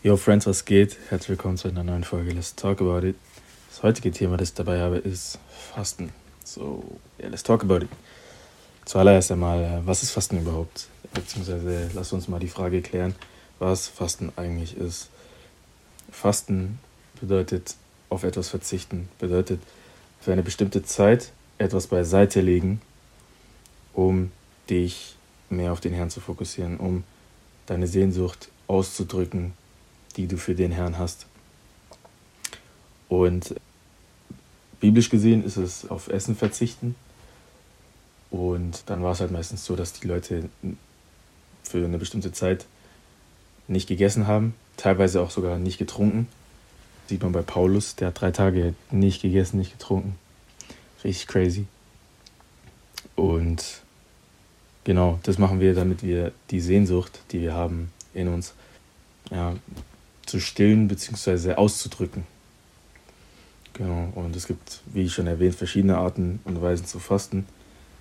Yo Friends, was geht? Herzlich willkommen zu einer neuen Folge Let's Talk About It. Das heutige Thema, das ich dabei habe, ist Fasten. So, yeah, let's talk about it. Zuallererst einmal, äh, was ist Fasten überhaupt? Beziehungsweise lass uns mal die Frage klären, was Fasten eigentlich ist. Fasten bedeutet auf etwas verzichten, bedeutet für eine bestimmte Zeit etwas beiseite legen, um dich mehr auf den Herrn zu fokussieren, um deine Sehnsucht auszudrücken, die du für den Herrn hast. Und biblisch gesehen ist es auf Essen verzichten. Und dann war es halt meistens so, dass die Leute für eine bestimmte Zeit nicht gegessen haben, teilweise auch sogar nicht getrunken. Sieht man bei Paulus, der hat drei Tage nicht gegessen, nicht getrunken. Richtig crazy. Und genau, das machen wir, damit wir die Sehnsucht, die wir haben in uns, ja, zu stillen bzw. auszudrücken. Genau, und es gibt, wie schon erwähnt, verschiedene Arten und Weisen zu fasten.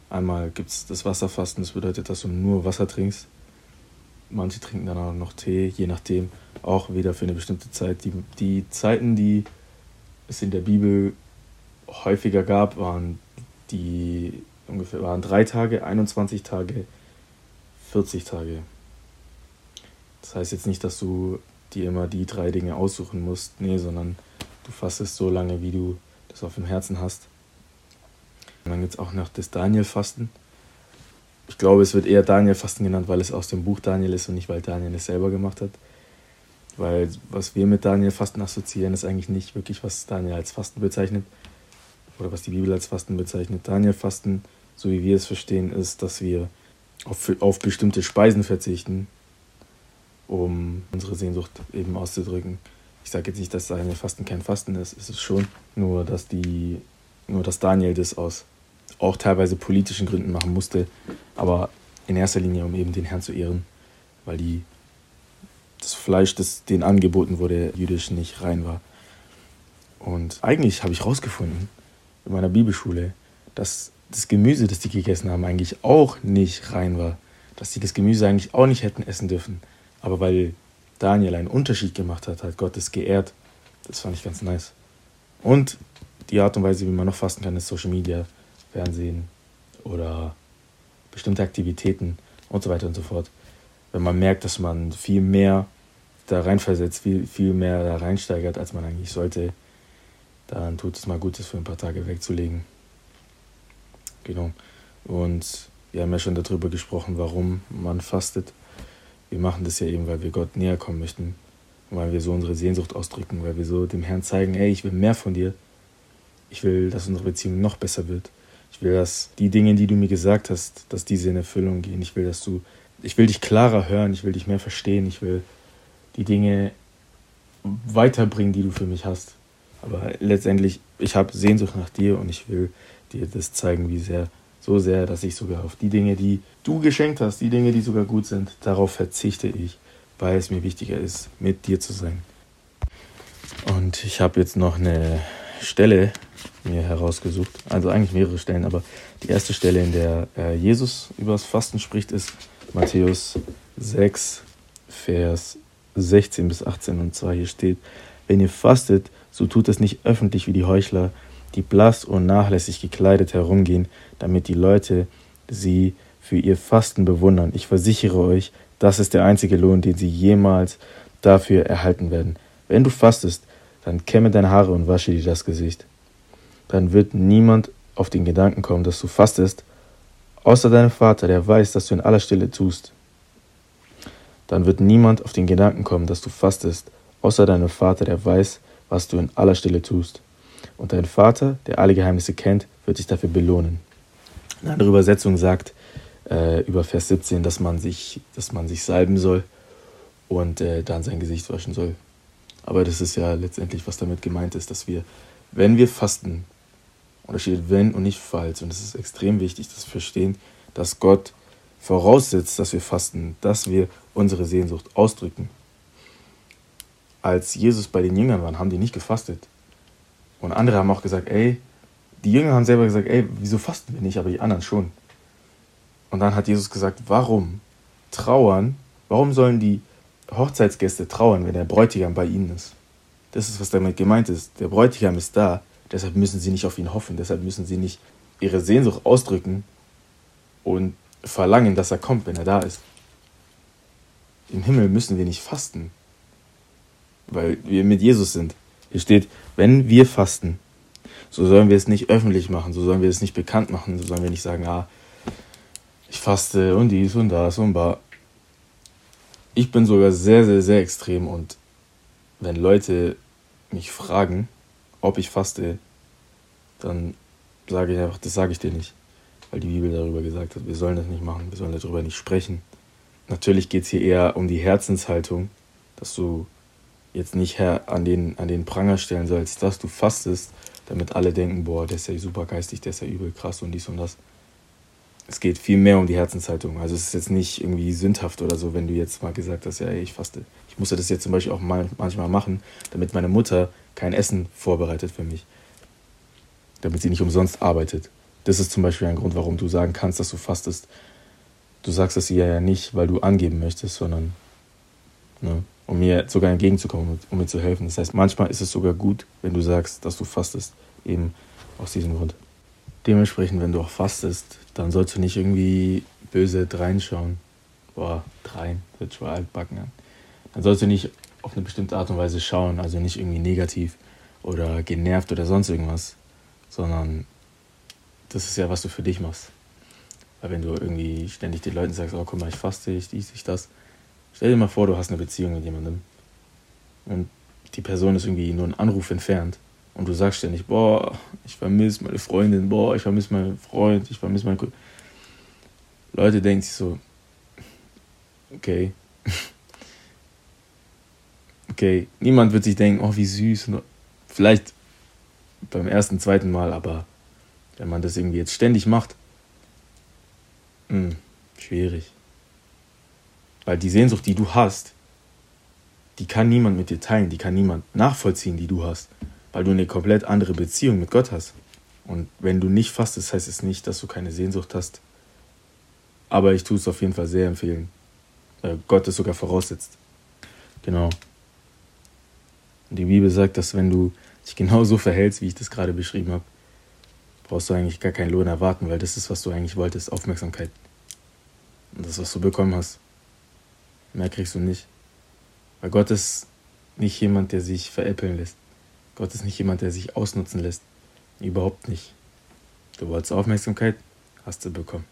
Einmal gibt es das Wasserfasten, das bedeutet, dass du nur Wasser trinkst. Manche trinken dann auch noch Tee, je nachdem, auch wieder für eine bestimmte Zeit. Die, die Zeiten, die es in der Bibel häufiger gab, waren die ungefähr waren drei Tage, 21 Tage, 40 Tage. Das heißt jetzt nicht, dass du dir immer die drei Dinge aussuchen musst. Nee, sondern du fastest so lange, wie du das auf dem Herzen hast. Und dann gibt es auch noch das Daniel-Fasten. Ich glaube, es wird eher Daniel-Fasten genannt, weil es aus dem Buch Daniel ist und nicht, weil Daniel es selber gemacht hat. Weil was wir mit Daniel-Fasten assoziieren, ist eigentlich nicht wirklich, was Daniel als Fasten bezeichnet oder was die Bibel als Fasten bezeichnet. Daniel-Fasten, so wie wir es verstehen, ist, dass wir auf, auf bestimmte Speisen verzichten, um unsere Sehnsucht eben auszudrücken. Ich sage jetzt nicht, dass seine Fasten kein Fasten ist, ist es schon. Nur dass die, nur dass Daniel das aus auch teilweise politischen Gründen machen musste, aber in erster Linie, um eben den Herrn zu ehren, weil die, das Fleisch, das denen angeboten wurde, jüdisch nicht rein war. Und eigentlich habe ich herausgefunden in meiner Bibelschule, dass das Gemüse, das die gegessen haben, eigentlich auch nicht rein war. Dass sie das Gemüse eigentlich auch nicht hätten essen dürfen. Aber weil Daniel einen Unterschied gemacht hat, hat Gott es geehrt. Das fand ich ganz nice. Und die Art und Weise, wie man noch fasten kann, ist Social Media, Fernsehen oder bestimmte Aktivitäten und so weiter und so fort. Wenn man merkt, dass man viel mehr da reinversetzt, viel, viel mehr da reinsteigert, als man eigentlich sollte, dann tut es mal gut, das für ein paar Tage wegzulegen. Genau. Und wir haben ja schon darüber gesprochen, warum man fastet wir machen das ja eben, weil wir Gott näher kommen möchten, weil wir so unsere Sehnsucht ausdrücken, weil wir so dem Herrn zeigen, ey, ich will mehr von dir. Ich will, dass unsere Beziehung noch besser wird. Ich will, dass die Dinge, die du mir gesagt hast, dass diese in Erfüllung gehen. Ich will, dass du, ich will dich klarer hören, ich will dich mehr verstehen, ich will die Dinge weiterbringen, die du für mich hast. Aber letztendlich, ich habe Sehnsucht nach dir und ich will dir das zeigen, wie sehr so sehr, dass ich sogar auf die Dinge, die du geschenkt hast, die Dinge, die sogar gut sind, darauf verzichte ich, weil es mir wichtiger ist, mit dir zu sein. Und ich habe jetzt noch eine Stelle mir herausgesucht, also eigentlich mehrere Stellen, aber die erste Stelle, in der äh, Jesus über das Fasten spricht, ist Matthäus 6, Vers 16 bis 18. Und zwar hier steht, wenn ihr fastet, so tut es nicht öffentlich wie die Heuchler, die blass und nachlässig gekleidet herumgehen, damit die Leute sie für ihr Fasten bewundern. Ich versichere euch, das ist der einzige Lohn, den sie jemals dafür erhalten werden. Wenn du fastest, dann kämme deine Haare und wasche dir das Gesicht. Dann wird niemand auf den Gedanken kommen, dass du fastest, außer deinem Vater, der weiß, dass du in aller Stille tust. Dann wird niemand auf den Gedanken kommen, dass du fastest, außer deinem Vater, der weiß, was du in aller Stille tust. Und dein Vater, der alle Geheimnisse kennt, wird dich dafür belohnen. Eine andere Übersetzung sagt äh, über Vers 17, dass man sich, dass man sich salben soll und äh, dann sein Gesicht waschen soll. Aber das ist ja letztendlich, was damit gemeint ist, dass wir, wenn wir fasten, und wenn und nicht falls, und es ist extrem wichtig, dass wir verstehen, dass Gott voraussetzt, dass wir fasten, dass wir unsere Sehnsucht ausdrücken. Als Jesus bei den Jüngern war, haben die nicht gefastet. Und andere haben auch gesagt, ey, die Jünger haben selber gesagt, ey, wieso fasten wir nicht, aber die anderen schon. Und dann hat Jesus gesagt, warum trauern, warum sollen die Hochzeitsgäste trauern, wenn der Bräutigam bei ihnen ist. Das ist, was damit gemeint ist. Der Bräutigam ist da, deshalb müssen sie nicht auf ihn hoffen, deshalb müssen sie nicht ihre Sehnsucht ausdrücken und verlangen, dass er kommt, wenn er da ist. Im Himmel müssen wir nicht fasten, weil wir mit Jesus sind. Hier steht, wenn wir fasten, so sollen wir es nicht öffentlich machen, so sollen wir es nicht bekannt machen, so sollen wir nicht sagen, ah, ich faste und dies und das und bar. Ich bin sogar sehr, sehr, sehr extrem und wenn Leute mich fragen, ob ich faste, dann sage ich einfach, das sage ich dir nicht, weil die Bibel darüber gesagt hat, wir sollen das nicht machen, wir sollen darüber nicht sprechen. Natürlich geht es hier eher um die Herzenshaltung, dass du jetzt nicht an den, an den Pranger stellen sollst, dass du fastest, damit alle denken, boah, der ist ja super geistig, der ist ja übel krass und dies und das. Es geht viel mehr um die Herzenshaltung. Also es ist jetzt nicht irgendwie sündhaft oder so, wenn du jetzt mal gesagt hast, ja, ey, ich faste. Ich musste das jetzt zum Beispiel auch mal, manchmal machen, damit meine Mutter kein Essen vorbereitet für mich. Damit sie nicht umsonst arbeitet. Das ist zum Beispiel ein Grund, warum du sagen kannst, dass du fastest. Du sagst es ihr ja nicht, weil du angeben möchtest, sondern ne, um mir sogar entgegenzukommen, um mir zu helfen. Das heißt, manchmal ist es sogar gut, wenn du sagst, dass du fastest, eben aus diesem Grund. Dementsprechend, wenn du auch fastest, dann sollst du nicht irgendwie böse reinschauen. Boah, drein, wird schon altbacken an. Dann sollst du nicht auf eine bestimmte Art und Weise schauen, also nicht irgendwie negativ oder genervt oder sonst irgendwas, sondern das ist ja, was du für dich machst. Weil wenn du irgendwie ständig den Leuten sagst, oh guck mal, ich faste, ich dies, ich das, Stell dir mal vor, du hast eine Beziehung mit jemandem und die Person ist irgendwie nur einen Anruf entfernt und du sagst ständig, boah, ich vermisse meine Freundin, boah, ich vermisse meinen Freund, ich vermisse meinen... Ko Leute denken sich so, okay, okay, niemand wird sich denken, oh, wie süß. Vielleicht beim ersten, zweiten Mal, aber wenn man das irgendwie jetzt ständig macht, mh, hm, schwierig. Weil die Sehnsucht, die du hast, die kann niemand mit dir teilen, die kann niemand nachvollziehen, die du hast, weil du eine komplett andere Beziehung mit Gott hast. Und wenn du nicht fastest, heißt es nicht, dass du keine Sehnsucht hast. Aber ich tue es auf jeden Fall sehr empfehlen, weil Gott es sogar voraussetzt. Genau. Und die Bibel sagt, dass wenn du dich genau so verhältst, wie ich das gerade beschrieben habe, brauchst du eigentlich gar keinen Lohn erwarten, weil das ist, was du eigentlich wolltest, Aufmerksamkeit. Und das, was du bekommen hast. Mehr kriegst du nicht. Weil Gott ist nicht jemand, der sich veräppeln lässt. Gott ist nicht jemand, der sich ausnutzen lässt. Überhaupt nicht. Du wolltest Aufmerksamkeit, hast du bekommen.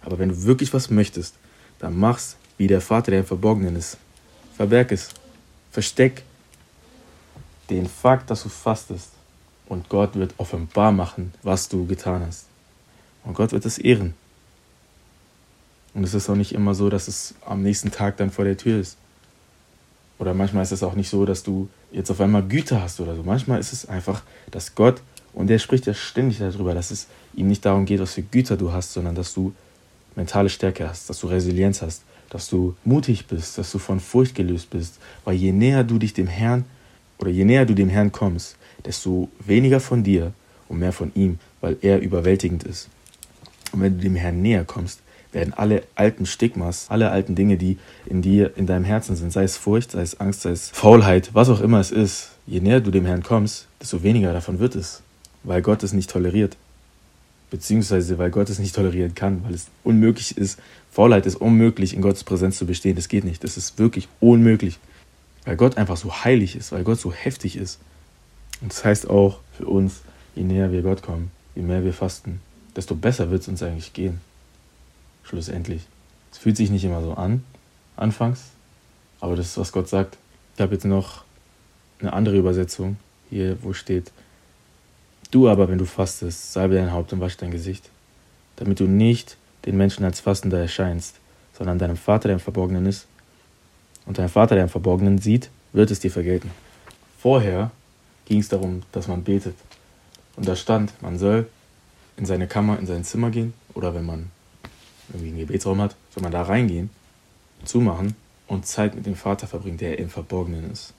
Aber wenn du wirklich was möchtest, dann mach's wie der Vater, der im Verborgenen ist. Verberg es. Versteck den Fakt, dass du fastest. Und Gott wird offenbar machen, was du getan hast. Und Gott wird es ehren. Und es ist auch nicht immer so, dass es am nächsten Tag dann vor der Tür ist. Oder manchmal ist es auch nicht so, dass du jetzt auf einmal Güte hast oder so. Manchmal ist es einfach, dass Gott, und der spricht ja ständig darüber, dass es ihm nicht darum geht, was für Güter du hast, sondern dass du mentale Stärke hast, dass du Resilienz hast, dass du mutig bist, dass du von Furcht gelöst bist. Weil je näher du dich dem Herrn oder je näher du dem Herrn kommst, desto weniger von dir und mehr von ihm, weil er überwältigend ist. Und wenn du dem Herrn näher kommst, werden alle alten Stigmas, alle alten Dinge, die in dir, in deinem Herzen sind, sei es Furcht, sei es Angst, sei es Faulheit, was auch immer es ist, je näher du dem Herrn kommst, desto weniger davon wird es, weil Gott es nicht toleriert. Beziehungsweise weil Gott es nicht tolerieren kann, weil es unmöglich ist. Faulheit ist unmöglich, in Gottes Präsenz zu bestehen. Das geht nicht. Das ist wirklich unmöglich. Weil Gott einfach so heilig ist, weil Gott so heftig ist. Und das heißt auch für uns, je näher wir Gott kommen, je mehr wir fasten, desto besser wird es uns eigentlich gehen schlussendlich. Es fühlt sich nicht immer so an, anfangs, aber das ist, was Gott sagt. Ich habe jetzt noch eine andere Übersetzung hier, wo steht, du aber, wenn du fastest, salbe dein Haupt und wasch dein Gesicht, damit du nicht den Menschen als Fastender erscheinst, sondern deinem Vater, der im Verborgenen ist. Und dein Vater, der im Verborgenen sieht, wird es dir vergelten. Vorher ging es darum, dass man betet. Und da stand, man soll in seine Kammer, in sein Zimmer gehen oder wenn man irgendwie einen Gebetsraum hat, soll man da reingehen, zumachen und Zeit mit dem Vater verbringen, der im Verborgenen ist.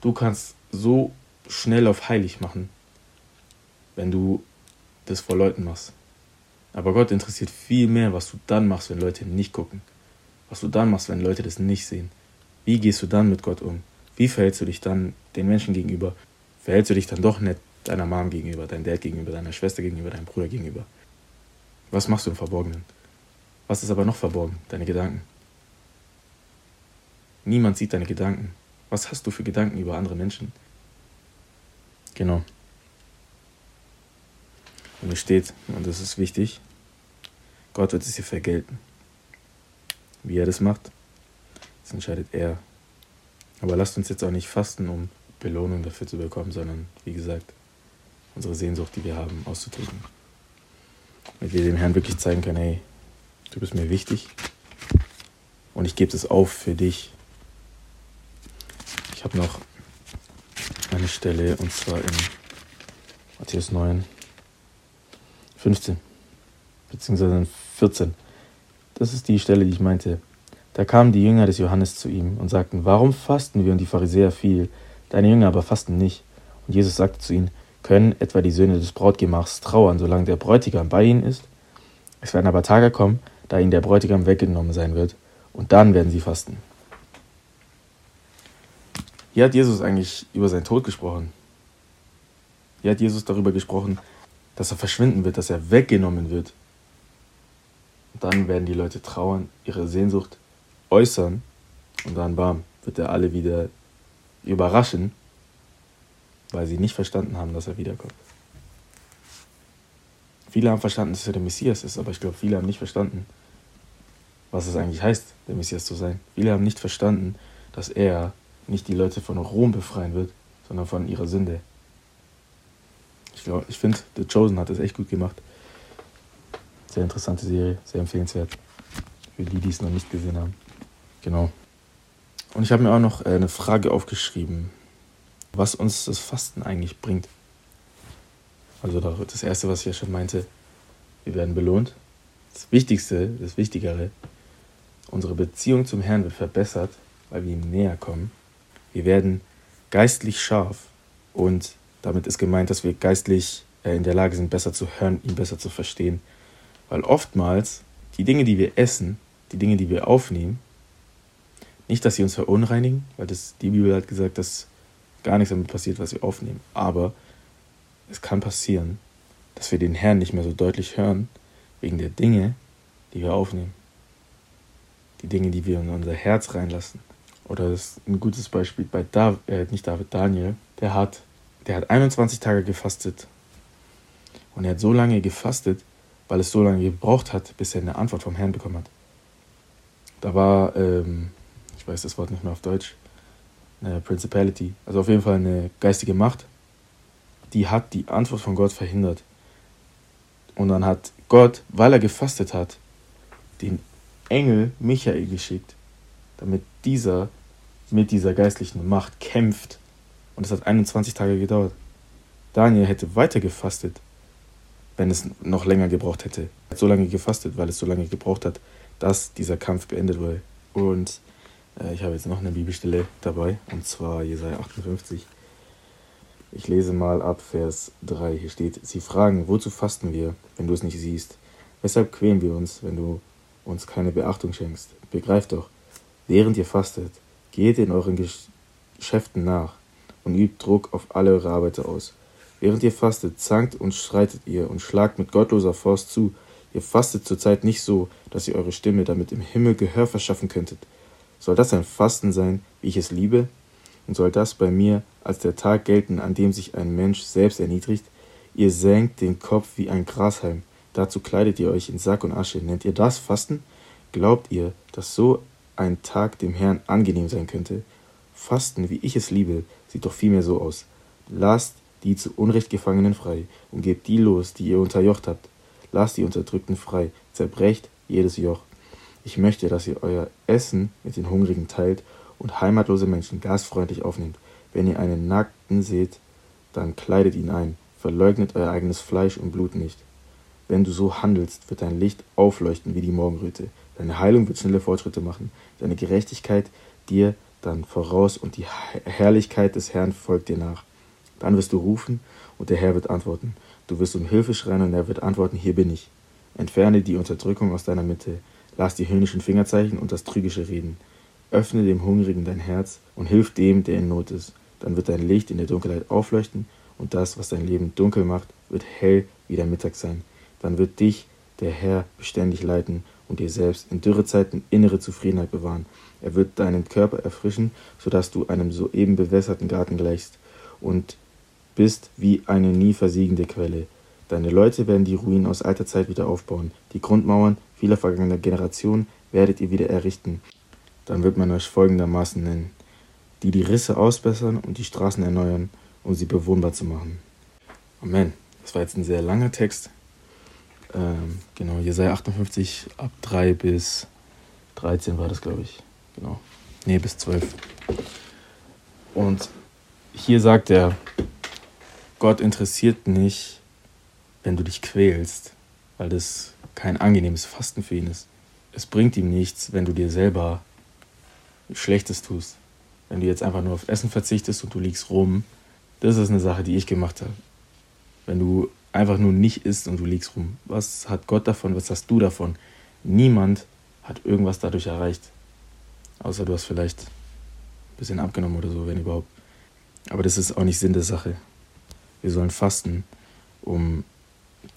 Du kannst so schnell auf heilig machen, wenn du das vor Leuten machst. Aber Gott interessiert viel mehr, was du dann machst, wenn Leute nicht gucken. Was du dann machst, wenn Leute das nicht sehen. wie gehst du dann mit Gott um? Wie verhältst du dich dann den Menschen gegenüber? Verhältst du dich dann doch nett deiner Mom gegenüber, deinem Dad gegenüber, deiner Schwester gegenüber, deinem Bruder gegenüber? Was machst du im Verborgenen? Was ist aber noch verborgen? Deine Gedanken. Niemand sieht deine Gedanken. Was hast du für Gedanken über andere Menschen? Genau. Und es steht, und das ist wichtig, Gott wird es dir vergelten. Wie er das macht, das entscheidet er. Aber lasst uns jetzt auch nicht fasten, um Belohnung dafür zu bekommen, sondern wie gesagt, unsere Sehnsucht, die wir haben, auszudrücken. Damit wir dem Herrn wirklich zeigen können, hey, du bist mir wichtig und ich gebe es auf für dich. Ich habe noch eine Stelle und zwar in Matthäus 9, 15 beziehungsweise 14. Das ist die Stelle, die ich meinte. Da kamen die Jünger des Johannes zu ihm und sagten, warum fasten wir und die Pharisäer viel, deine Jünger aber fasten nicht? Und Jesus sagte zu ihnen, können etwa die Söhne des Brautgemachs trauern, solange der Bräutigam bei ihnen ist? Es werden aber Tage kommen, da ihnen der Bräutigam weggenommen sein wird, und dann werden sie fasten. Hier hat Jesus eigentlich über seinen Tod gesprochen. Hier hat Jesus darüber gesprochen, dass er verschwinden wird, dass er weggenommen wird. Und dann werden die Leute trauern, ihre Sehnsucht äußern und dann bam, wird er alle wieder überraschen, weil sie nicht verstanden haben, dass er wiederkommt. Viele haben verstanden, dass er der Messias ist, aber ich glaube, viele haben nicht verstanden, was es eigentlich heißt, der Messias zu sein. Viele haben nicht verstanden, dass er nicht die Leute von Rom befreien wird, sondern von ihrer Sünde. Ich, ich finde, The Chosen hat das echt gut gemacht. Sehr interessante Serie, sehr empfehlenswert. Für die, die es noch nicht gesehen haben. Genau. Und ich habe mir auch noch äh, eine Frage aufgeschrieben, was uns das Fasten eigentlich bringt. Also das Erste, was ich ja schon meinte, wir werden belohnt. Das Wichtigste, das Wichtigere, unsere Beziehung zum Herrn wird verbessert, weil wir ihm näher kommen. Wir werden geistlich scharf und damit ist gemeint, dass wir geistlich äh, in der Lage sind, besser zu hören, ihn besser zu verstehen. Weil oftmals die Dinge, die wir essen, die Dinge, die wir aufnehmen, nicht, dass sie uns verunreinigen, weil das, die Bibel hat gesagt, dass gar nichts damit passiert, was wir aufnehmen. Aber es kann passieren, dass wir den Herrn nicht mehr so deutlich hören, wegen der Dinge, die wir aufnehmen. Die Dinge, die wir in unser Herz reinlassen. Oder das ist ein gutes Beispiel bei David, äh, nicht David, Daniel, der hat, der hat 21 Tage gefastet. Und er hat so lange gefastet, weil es so lange gebraucht hat, bis er eine Antwort vom Herrn bekommen hat. Da war ähm, ich weiß das Wort nicht mehr auf Deutsch, eine Principality, also auf jeden Fall eine geistige Macht, die hat die Antwort von Gott verhindert. Und dann hat Gott, weil er gefastet hat, den Engel Michael geschickt, damit dieser mit dieser geistlichen Macht kämpft. Und es hat 21 Tage gedauert. Daniel hätte weiter gefastet, wenn es noch länger gebraucht hätte. Er hat so lange gefastet, weil es so lange gebraucht hat, dass dieser Kampf beendet wurde. Und äh, ich habe jetzt noch eine Bibelstelle dabei, und zwar Jesaja 58. Ich lese mal ab Vers 3. Hier steht: Sie fragen, wozu fasten wir, wenn du es nicht siehst? Weshalb quälen wir uns, wenn du uns keine Beachtung schenkst? Begreift doch, während ihr fastet, geht in euren Geschäften nach und übt Druck auf alle eure Arbeiter aus. Während ihr fastet, zankt und streitet ihr und schlagt mit gottloser Faust zu. Ihr fastet zurzeit nicht so, dass ihr eure Stimme damit im Himmel Gehör verschaffen könntet. Soll das ein Fasten sein, wie ich es liebe? Und soll das bei mir als der Tag gelten, an dem sich ein Mensch selbst erniedrigt? Ihr senkt den Kopf wie ein Grashalm, dazu kleidet ihr euch in Sack und Asche. Nennt ihr das Fasten? Glaubt ihr, dass so ein Tag dem Herrn angenehm sein könnte? Fasten, wie ich es liebe, sieht doch vielmehr so aus. Lasst die zu Unrecht Gefangenen frei und gebt die los, die ihr unterjocht habt. Lasst die Unterdrückten frei, zerbrecht jedes Joch. Ich möchte, dass ihr euer Essen mit den Hungrigen teilt und heimatlose Menschen gastfreundlich aufnehmt. Wenn ihr einen Nackten seht, dann kleidet ihn ein. Verleugnet euer eigenes Fleisch und Blut nicht. Wenn du so handelst, wird dein Licht aufleuchten wie die Morgenröte. Deine Heilung wird schnelle Fortschritte machen. Deine Gerechtigkeit dir dann voraus und die Herrlichkeit des Herrn folgt dir nach. Dann wirst du rufen und der Herr wird antworten. Du wirst um Hilfe schreien und er wird antworten, hier bin ich. Entferne die Unterdrückung aus deiner Mitte. Lass die höhnischen Fingerzeichen und das trügische Reden. Öffne dem Hungrigen dein Herz und hilf dem, der in Not ist. Dann wird dein Licht in der Dunkelheit aufleuchten und das, was dein Leben dunkel macht, wird hell wie der Mittag sein. Dann wird dich der Herr beständig leiten und dir selbst in Dürrezeiten innere Zufriedenheit bewahren. Er wird deinen Körper erfrischen, sodass du einem soeben bewässerten Garten gleichst und bist wie eine nie versiegende Quelle. Deine Leute werden die Ruinen aus alter Zeit wieder aufbauen. Die Grundmauern vieler vergangener Generationen werdet ihr wieder errichten. Dann wird man euch folgendermaßen nennen, die die Risse ausbessern und die Straßen erneuern, um sie bewohnbar zu machen. Amen. Das war jetzt ein sehr langer Text. Ähm, genau, Jesaja 58 ab 3 bis 13 war das, glaube ich. Genau. Nee, bis 12. Und hier sagt er, Gott interessiert nicht, wenn du dich quälst, weil das kein angenehmes Fasten für ihn ist. Es bringt ihm nichts, wenn du dir selber Schlechtes tust. Wenn du jetzt einfach nur auf Essen verzichtest und du liegst rum, das ist eine Sache, die ich gemacht habe. Wenn du einfach nur nicht isst und du liegst rum, was hat Gott davon, was hast du davon? Niemand hat irgendwas dadurch erreicht. Außer du hast vielleicht ein bisschen abgenommen oder so, wenn überhaupt. Aber das ist auch nicht Sinn der Sache. Wir sollen fasten, um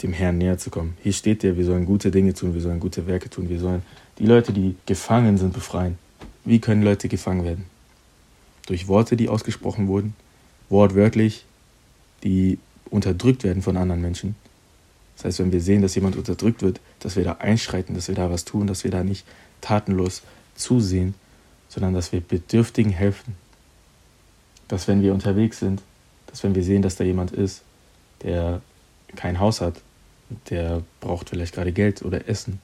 dem Herrn näher zu kommen. Hier steht der, wir sollen gute Dinge tun, wir sollen gute Werke tun, wir sollen die Leute, die gefangen sind, befreien. Wie können Leute gefangen werden? Durch Worte, die ausgesprochen wurden, wortwörtlich, die unterdrückt werden von anderen Menschen. Das heißt, wenn wir sehen, dass jemand unterdrückt wird, dass wir da einschreiten, dass wir da was tun, dass wir da nicht tatenlos zusehen, sondern dass wir Bedürftigen helfen. Dass wenn wir unterwegs sind, dass wenn wir sehen, dass da jemand ist, der kein Haus hat, der braucht vielleicht gerade Geld oder Essen,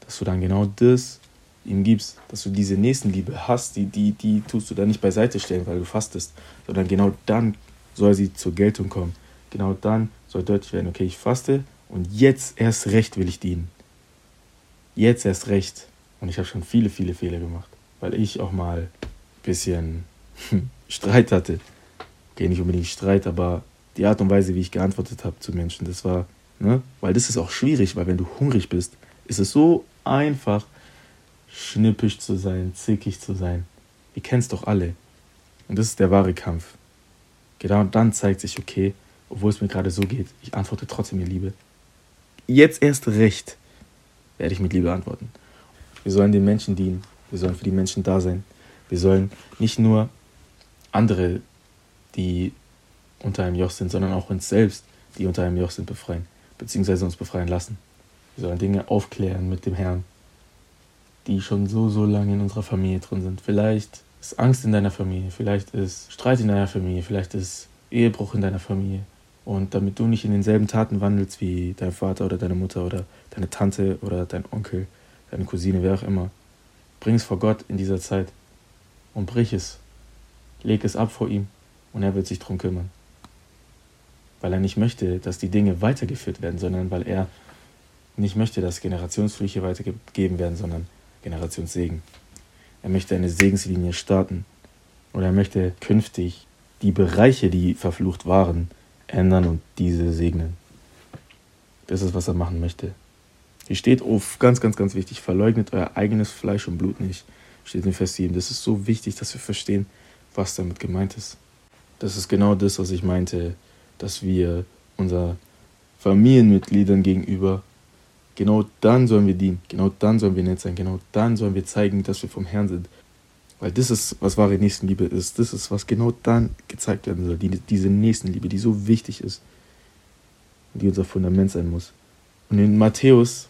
dass du dann genau das ihm gibst, dass du diese Nächstenliebe hast, die, die, die tust du dann nicht beiseite stellen, weil du fastest, sondern genau dann soll sie zur Geltung kommen. Genau dann soll deutlich werden, okay, ich faste und jetzt erst recht will ich dienen. Jetzt erst recht. Und ich habe schon viele, viele Fehler gemacht, weil ich auch mal ein bisschen Streit hatte. Okay, nicht unbedingt Streit, aber die Art und Weise, wie ich geantwortet habe zu Menschen, das war, ne? Weil das ist auch schwierig, weil wenn du hungrig bist, ist es so einfach, schnippisch zu sein, zickig zu sein. Ihr kennt es doch alle. Und das ist der wahre Kampf. Genau dann zeigt sich, okay, obwohl es mir gerade so geht, ich antworte trotzdem mit Liebe. Jetzt erst recht werde ich mit Liebe antworten. Wir sollen den Menschen dienen. Wir sollen für die Menschen da sein. Wir sollen nicht nur andere, die unter einem Joch sind, sondern auch uns selbst, die unter einem Joch sind, befreien. Beziehungsweise uns befreien lassen. Wir sollen Dinge aufklären mit dem Herrn die schon so, so lange in unserer Familie drin sind. Vielleicht ist Angst in deiner Familie, vielleicht ist Streit in deiner Familie, vielleicht ist Ehebruch in deiner Familie. Und damit du nicht in denselben Taten wandelst wie dein Vater oder deine Mutter oder deine Tante oder dein Onkel, deine Cousine, wer auch immer, bring es vor Gott in dieser Zeit und brich es. Leg es ab vor ihm und er wird sich darum kümmern. Weil er nicht möchte, dass die Dinge weitergeführt werden, sondern weil er nicht möchte, dass Generationsflüche weitergegeben werden, sondern Generationssegen. Er möchte eine Segenslinie starten und er möchte künftig die Bereiche, die verflucht waren, ändern und diese segnen. Das ist, was er machen möchte. Hier steht auf, ganz, ganz, ganz wichtig, verleugnet euer eigenes Fleisch und Blut nicht. Steht in Vers 7. Das ist so wichtig, dass wir verstehen, was damit gemeint ist. Das ist genau das, was ich meinte, dass wir unser Familienmitgliedern gegenüber Genau dann sollen wir dienen. Genau dann sollen wir nett sein. Genau dann sollen wir zeigen, dass wir vom Herrn sind. Weil das ist, was wahre Nächstenliebe ist. Das ist, was genau dann gezeigt werden soll. Die, diese Nächstenliebe, die so wichtig ist. Und die unser Fundament sein muss. Und in Matthäus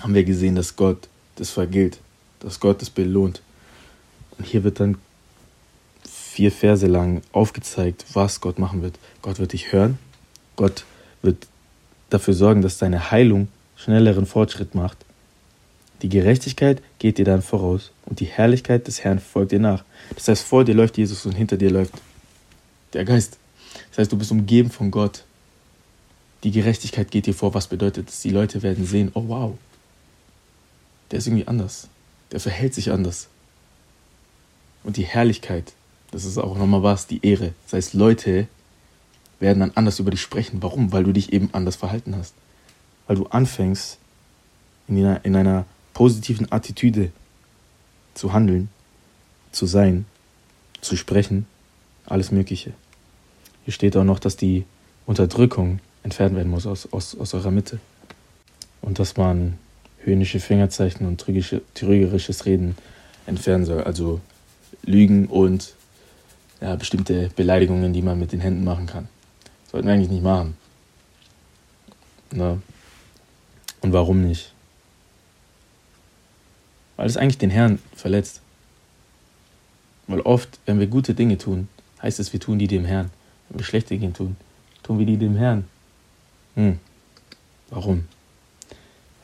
haben wir gesehen, dass Gott das vergilt. Dass Gott das belohnt. Und hier wird dann vier Verse lang aufgezeigt, was Gott machen wird. Gott wird dich hören. Gott wird dafür sorgen, dass deine Heilung schnelleren Fortschritt macht. Die Gerechtigkeit geht dir dann voraus und die Herrlichkeit des Herrn folgt dir nach. Das heißt, vor dir läuft Jesus und hinter dir läuft der Geist. Das heißt, du bist umgeben von Gott. Die Gerechtigkeit geht dir vor. Was bedeutet das? Die Leute werden sehen, oh wow, der ist irgendwie anders. Der verhält sich anders. Und die Herrlichkeit, das ist auch nochmal was, die Ehre. Das heißt, Leute werden dann anders über dich sprechen. Warum? Weil du dich eben anders verhalten hast weil du anfängst, in einer, in einer positiven Attitüde zu handeln zu sein, zu sprechen, alles Mögliche. Hier steht auch noch, dass die Unterdrückung entfernt werden muss aus, aus, aus eurer Mitte. Und dass man höhnische Fingerzeichen und trügerisches Reden entfernen soll. Also Lügen und ja, bestimmte Beleidigungen, die man mit den Händen machen kann. Sollten wir eigentlich nicht machen. Ne? Und warum nicht? Weil es eigentlich den Herrn verletzt. Weil oft, wenn wir gute Dinge tun, heißt es, wir tun die dem Herrn. Wenn wir schlechte Dinge tun, tun wir die dem Herrn. Hm. Warum?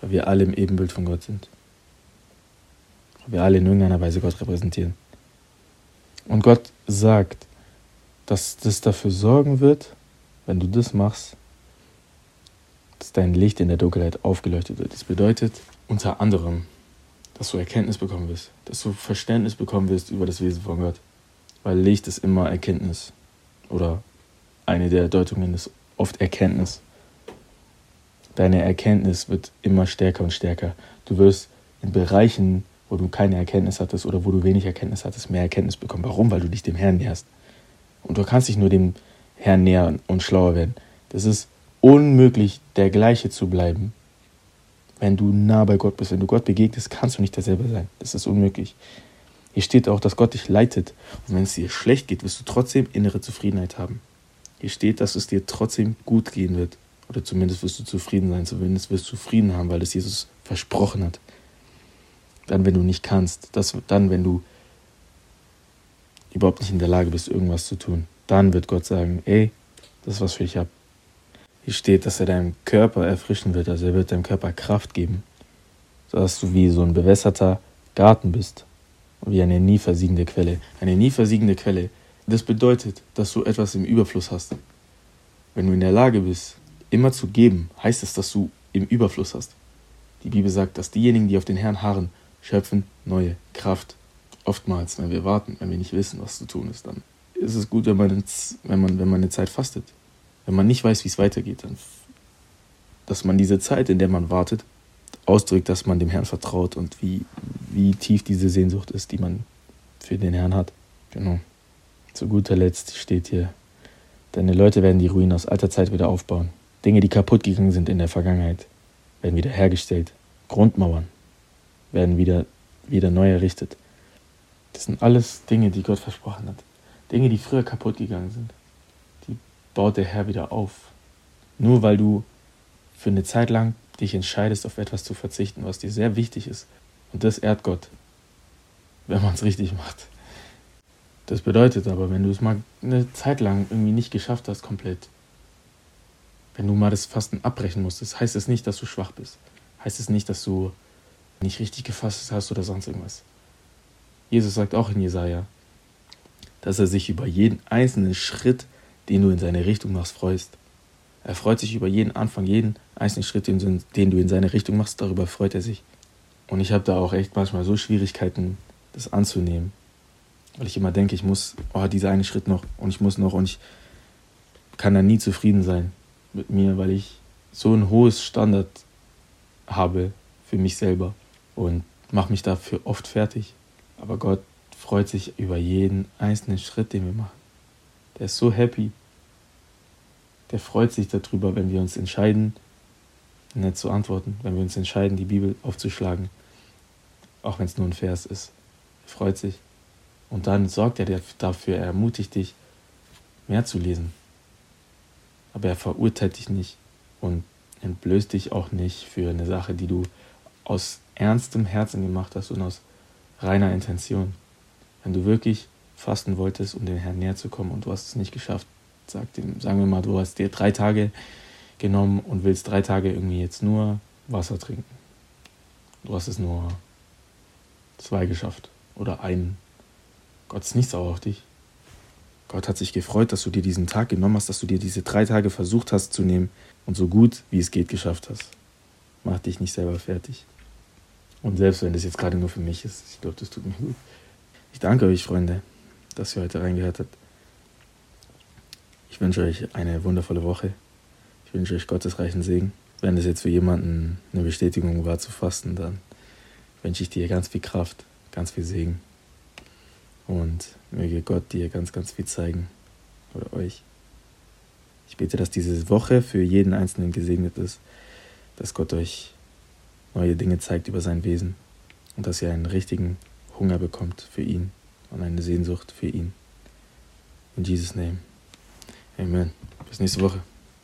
Weil wir alle im Ebenbild von Gott sind. Weil wir alle in irgendeiner Weise Gott repräsentieren. Und Gott sagt, dass das dafür sorgen wird, wenn du das machst, dass dein Licht in der Dunkelheit aufgeleuchtet wird. Das bedeutet unter anderem, dass du Erkenntnis bekommen wirst, dass du Verständnis bekommen wirst über das Wesen von Gott. Weil Licht ist immer Erkenntnis. Oder eine der Deutungen ist oft Erkenntnis. Deine Erkenntnis wird immer stärker und stärker. Du wirst in Bereichen, wo du keine Erkenntnis hattest oder wo du wenig Erkenntnis hattest, mehr Erkenntnis bekommen. Warum? Weil du dich dem Herrn näherst. Und du kannst dich nur dem Herrn nähern und schlauer werden. Das ist unmöglich, der gleiche zu bleiben. Wenn du nah bei Gott bist, wenn du Gott begegnest, kannst du nicht derselbe sein. Das ist unmöglich. Hier steht auch, dass Gott dich leitet. Und wenn es dir schlecht geht, wirst du trotzdem innere Zufriedenheit haben. Hier steht, dass es dir trotzdem gut gehen wird. Oder zumindest wirst du zufrieden sein. Zumindest wirst du Frieden haben, weil es Jesus versprochen hat. Dann, wenn du nicht kannst. Das, dann, wenn du überhaupt nicht in der Lage bist, irgendwas zu tun. Dann wird Gott sagen, ey, das ist was für dich ab. Hier steht, dass er deinen Körper erfrischen wird, also er wird deinem Körper Kraft geben, sodass du wie so ein bewässerter Garten bist, wie eine nie versiegende Quelle. Eine nie versiegende Quelle, das bedeutet, dass du etwas im Überfluss hast. Wenn du in der Lage bist, immer zu geben, heißt es, dass du im Überfluss hast. Die Bibel sagt, dass diejenigen, die auf den Herrn harren, schöpfen neue Kraft. Oftmals, wenn wir warten, wenn wir nicht wissen, was zu tun ist, dann ist es gut, wenn man, wenn man, wenn man eine Zeit fastet wenn man nicht weiß, wie es weitergeht, dann, dass man diese Zeit, in der man wartet, ausdrückt, dass man dem Herrn vertraut und wie, wie tief diese Sehnsucht ist, die man für den Herrn hat. Genau. Zu guter Letzt steht hier, deine Leute werden die Ruinen aus alter Zeit wieder aufbauen. Dinge, die kaputt gegangen sind in der Vergangenheit, werden wieder hergestellt. Grundmauern werden wieder, wieder neu errichtet. Das sind alles Dinge, die Gott versprochen hat. Dinge, die früher kaputt gegangen sind baut der Herr wieder auf. Nur weil du für eine Zeit lang dich entscheidest, auf etwas zu verzichten, was dir sehr wichtig ist. Und das ehrt Gott, wenn man es richtig macht. Das bedeutet aber, wenn du es mal eine Zeit lang irgendwie nicht geschafft hast, komplett, wenn du mal das Fasten abbrechen musstest, heißt es nicht, dass du schwach bist. Heißt es nicht, dass du nicht richtig gefasst hast oder sonst irgendwas. Jesus sagt auch in Jesaja, dass er sich über jeden einzelnen Schritt den du in seine Richtung machst, freust. Er freut sich über jeden Anfang, jeden einzelnen Schritt, den du in seine Richtung machst, darüber freut er sich. Und ich habe da auch echt manchmal so Schwierigkeiten, das anzunehmen. Weil ich immer denke, ich muss, oh, dieser eine Schritt noch und ich muss noch und ich kann da nie zufrieden sein mit mir, weil ich so ein hohes Standard habe für mich selber und mache mich dafür oft fertig. Aber Gott freut sich über jeden einzelnen Schritt, den wir machen. Der ist so happy. Der freut sich darüber, wenn wir uns entscheiden, nicht zu antworten, wenn wir uns entscheiden, die Bibel aufzuschlagen. Auch wenn es nur ein Vers ist. Er freut sich. Und dann sorgt er dafür, er ermutigt dich, mehr zu lesen. Aber er verurteilt dich nicht und entblößt dich auch nicht für eine Sache, die du aus ernstem Herzen gemacht hast und aus reiner Intention. Wenn du wirklich fasten wolltest, um dem Herrn näher zu kommen und du hast es nicht geschafft, sag dem, sagen wir mal, du hast dir drei Tage genommen und willst drei Tage irgendwie jetzt nur Wasser trinken. Du hast es nur zwei geschafft oder einen. Gott ist nicht sauer auf dich. Gott hat sich gefreut, dass du dir diesen Tag genommen hast, dass du dir diese drei Tage versucht hast zu nehmen und so gut wie es geht geschafft hast. Mach dich nicht selber fertig. Und selbst wenn das jetzt gerade nur für mich ist, ich glaube, das tut mir gut. Ich danke euch, Freunde dass ihr heute reingehört habt. Ich wünsche euch eine wundervolle Woche. Ich wünsche euch Gottes reichen Segen. Wenn es jetzt für jemanden eine Bestätigung war zu fasten, dann wünsche ich dir ganz viel Kraft, ganz viel Segen. Und möge Gott dir ganz, ganz viel zeigen. Oder euch. Ich bete, dass diese Woche für jeden Einzelnen gesegnet ist, dass Gott euch neue Dinge zeigt über sein Wesen und dass ihr einen richtigen Hunger bekommt für ihn und eine Sehnsucht für ihn. In Jesus' Name. Amen. Bis nächste Woche.